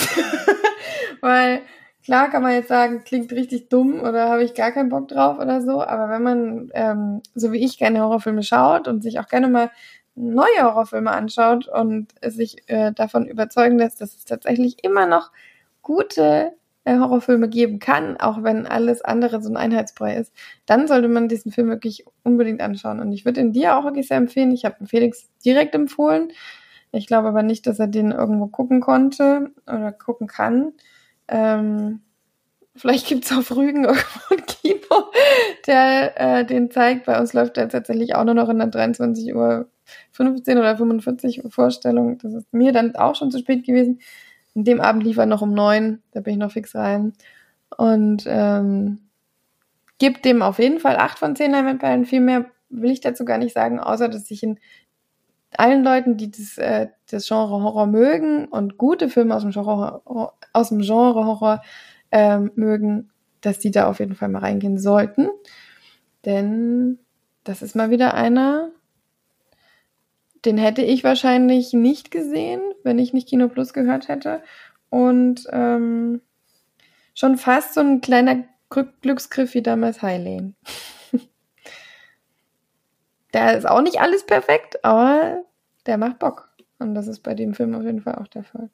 S1: <laughs> Weil klar kann man jetzt sagen, klingt richtig dumm oder habe ich gar keinen Bock drauf oder so, aber wenn man, ähm, so wie ich, gerne Horrorfilme schaut und sich auch gerne mal neue Horrorfilme anschaut und sich äh, davon überzeugen lässt, dass es tatsächlich immer noch gute äh, Horrorfilme geben kann, auch wenn alles andere so ein Einheitsbrei ist, dann sollte man diesen Film wirklich unbedingt anschauen. Und ich würde ihn dir auch wirklich sehr empfehlen. Ich habe Felix direkt empfohlen. Ich glaube aber nicht, dass er den irgendwo gucken konnte oder gucken kann. Ähm, vielleicht gibt's auf Rügen <laughs> irgendwo ein Kino, der äh, den zeigt. Bei uns läuft der tatsächlich auch nur noch in der 23 Uhr 15 oder 45 Uhr Vorstellung. Das ist mir dann auch schon zu spät gewesen. An dem Abend lief er noch um neun, da bin ich noch fix rein. Und ähm, gibt dem auf jeden Fall acht von zehn Leinwandperlen. Viel mehr will ich dazu gar nicht sagen, außer dass ich in allen Leuten, die das, äh, das Genre Horror mögen und gute Filme aus dem Genre, aus dem Genre Horror ähm, mögen, dass die da auf jeden Fall mal reingehen sollten. Denn das ist mal wieder einer, den hätte ich wahrscheinlich nicht gesehen, wenn ich nicht Kino Plus gehört hätte. Und ähm, schon fast so ein kleiner Glücksgriff wie damals Highlane. <laughs> Da ist auch nicht alles perfekt, aber der macht Bock. Und das ist bei dem Film auf jeden Fall auch der Fall.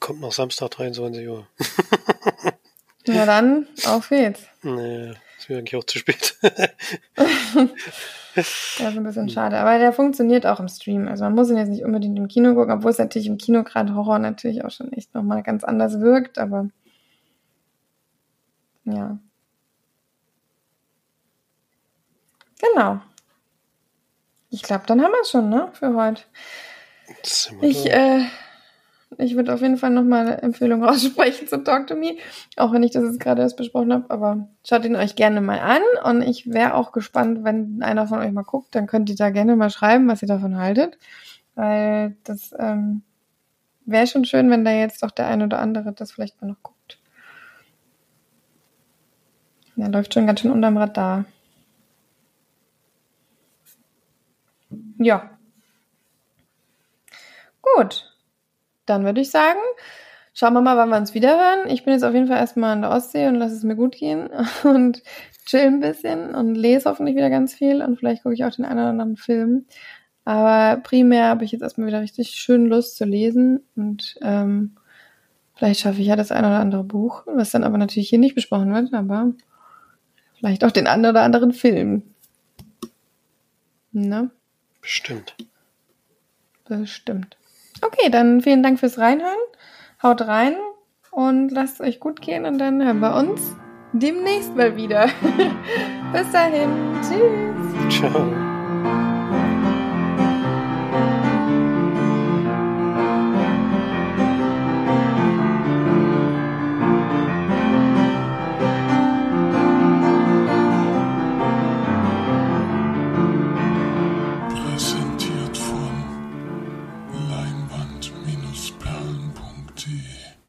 S2: Kommt noch Samstag 23 Uhr. <laughs>
S1: Na dann, auf geht's.
S2: Nee, ist mir eigentlich auch zu spät. <laughs>
S1: das ist ein bisschen schade. Aber der funktioniert auch im Stream. Also man muss ihn jetzt nicht unbedingt im Kino gucken, obwohl es natürlich im Kino gerade Horror natürlich auch schon echt nochmal ganz anders wirkt, aber ja. Genau. Ich glaube, dann haben wir es schon, ne, für heute. Ich, äh, ich würde auf jeden Fall nochmal eine Empfehlung <laughs> aussprechen zu Talk to Me, auch wenn ich das jetzt gerade erst besprochen habe, aber schaut ihn euch gerne mal an und ich wäre auch gespannt, wenn einer von euch mal guckt, dann könnt ihr da gerne mal schreiben, was ihr davon haltet, weil das ähm, wäre schon schön, wenn da jetzt doch der ein oder andere das vielleicht mal noch guckt. Der läuft schon ganz schön unterm Radar. Ja. Gut. Dann würde ich sagen, schauen wir mal, wann wir uns wieder hören. Ich bin jetzt auf jeden Fall erstmal an der Ostsee und lasse es mir gut gehen <laughs> und chill ein bisschen und lese hoffentlich wieder ganz viel und vielleicht gucke ich auch den einen oder anderen Film. Aber primär habe ich jetzt erstmal wieder richtig schön Lust zu lesen und ähm, vielleicht schaffe ich ja das ein oder andere Buch, was dann aber natürlich hier nicht besprochen wird, aber vielleicht auch den einen oder anderen Film. Ne?
S2: Bestimmt.
S1: Bestimmt. Okay, dann vielen Dank fürs Reinhören. Haut rein und lasst es euch gut gehen und dann hören wir uns demnächst mal wieder. <laughs> Bis dahin. Tschüss.
S2: Ciao.